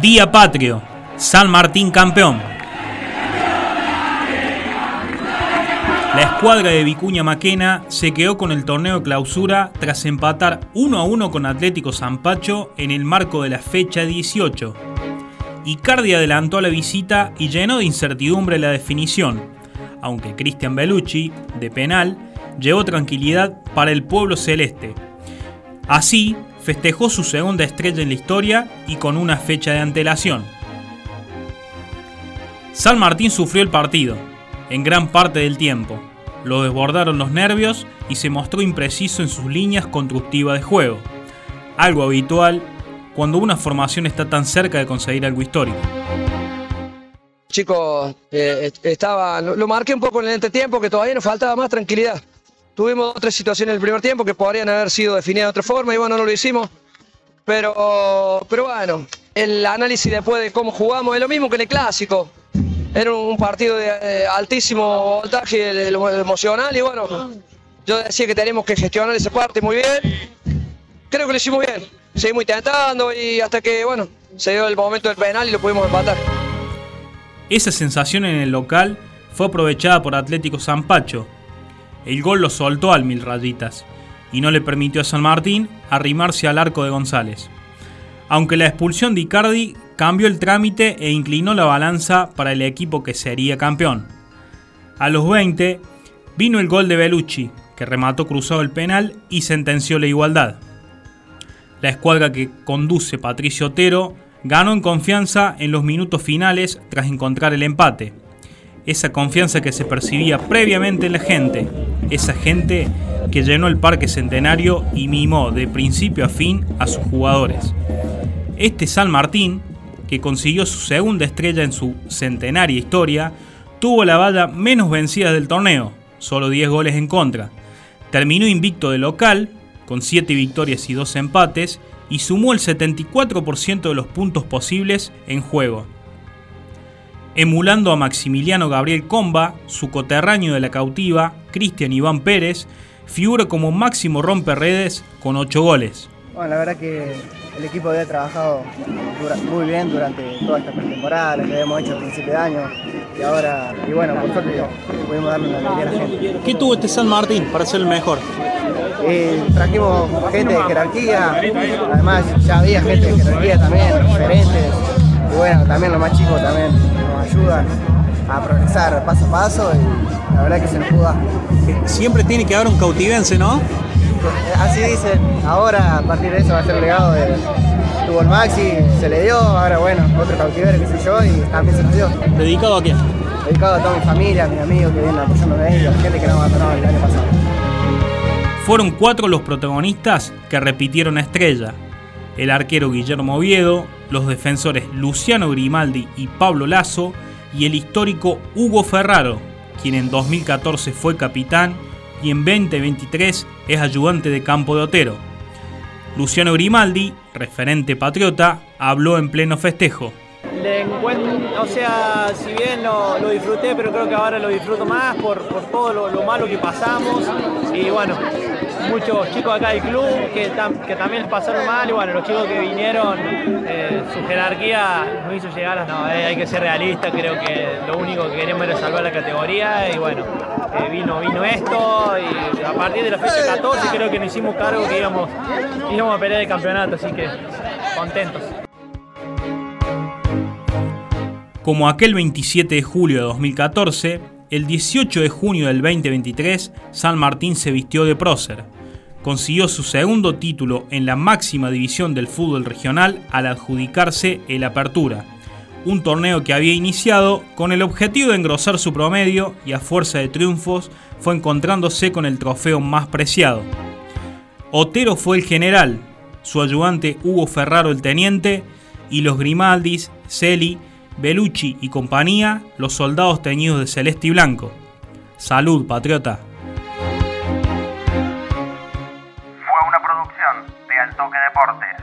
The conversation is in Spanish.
Día Patrio, San Martín campeón. La escuadra de Vicuña Maquena se quedó con el torneo clausura tras empatar 1 a 1 con Atlético Zampacho en el marco de la fecha 18. Icardi adelantó la visita y llenó de incertidumbre la definición, aunque Cristian Bellucci, de penal, llevó tranquilidad para el pueblo celeste. Así, festejó su segunda estrella en la historia y con una fecha de antelación. San Martín sufrió el partido, en gran parte del tiempo. Lo desbordaron los nervios y se mostró impreciso en sus líneas constructivas de juego, algo habitual cuando una formación está tan cerca de conseguir algo histórico. Chicos, eh, estaba, lo marqué un poco en el entretiempo que todavía nos faltaba más tranquilidad. Tuvimos otras situaciones en el primer tiempo que podrían haber sido definidas de otra forma y bueno, no lo hicimos. Pero, pero bueno, el análisis después de cómo jugamos es lo mismo que en el clásico. Era un partido de eh, altísimo voltaje emocional y bueno, yo decía que tenemos que gestionar esa parte muy bien. Creo que lo hicimos bien. Seguimos intentando y hasta que, bueno, se dio el momento del penal y lo pudimos empatar. Esa sensación en el local fue aprovechada por Atlético Zampacho, el gol lo soltó al mil rayitas y no le permitió a San Martín arrimarse al arco de González. Aunque la expulsión de Icardi cambió el trámite e inclinó la balanza para el equipo que sería campeón. A los 20 vino el gol de Bellucci, que remató cruzado el penal y sentenció la igualdad. La escuadra que conduce Patricio Otero ganó en confianza en los minutos finales tras encontrar el empate. Esa confianza que se percibía previamente en la gente, esa gente que llenó el Parque Centenario y mimó de principio a fin a sus jugadores. Este San Martín, que consiguió su segunda estrella en su centenaria historia, tuvo la valla menos vencida del torneo, solo 10 goles en contra. Terminó invicto de local, con 7 victorias y 2 empates, y sumó el 74% de los puntos posibles en juego emulando a Maximiliano Gabriel Comba, su coterráneo de la cautiva, Cristian Iván Pérez, figura como máximo romperredes con 8 goles. Bueno, la verdad que el equipo había trabajado muy bien durante toda esta pretemporada, la que habíamos hecho a principio de año y ahora, y bueno, por suerte pudimos darle una alegría a la gente. ¿Qué tuvo este San Martín para ser el mejor? Eh, trajimos gente de jerarquía, además ya había gente de jerarquía también, diferentes, y bueno, también los más chicos también ayudan a progresar paso a paso y la verdad que se nos pudo Siempre tiene que haber un cautivense, ¿no? Así dicen, ahora a partir de eso va a ser el legado de tuvo el Maxi, se le dio, ahora bueno, otro cautiverio que sé yo y también se nos dio. ¿Dedicado a quién? Dedicado a toda mi familia, a mis amigos que vienen apoyándome a ellos, gente que no abandonado el año pasado. Fueron cuatro los protagonistas que repitieron a estrella. El arquero Guillermo Oviedo, los defensores Luciano Grimaldi y Pablo Lazo y el histórico Hugo Ferraro, quien en 2014 fue capitán y en 2023 es ayudante de campo de Otero. Luciano Grimaldi, referente patriota, habló en pleno festejo. o sea, si bien lo, disfruté, pero creo que ahora lo disfruto más por, todo lo, lo malo que pasamos. Y bueno, muchos chicos acá del club que, también pasaron mal y bueno, los chicos que vinieron, eh, su jerarquía nos hizo llegar a, no, eh, hay que ser realista, creo que lo único que queremos era salvar la categoría y bueno, eh, vino, vino esto y a partir de la fecha 14 creo que nos hicimos cargo que íbamos, íbamos a pelear el campeonato, así que contentos. Como aquel 27 de julio de 2014, el 18 de junio del 2023, San Martín se vistió de prócer. Consiguió su segundo título en la máxima división del fútbol regional al adjudicarse el Apertura, un torneo que había iniciado con el objetivo de engrosar su promedio y a fuerza de triunfos fue encontrándose con el trofeo más preciado. Otero fue el general, su ayudante Hugo Ferraro el teniente y los Grimaldis, Celi Belucci y compañía, los soldados teñidos de celeste y blanco. Salud, patriota. Deportes.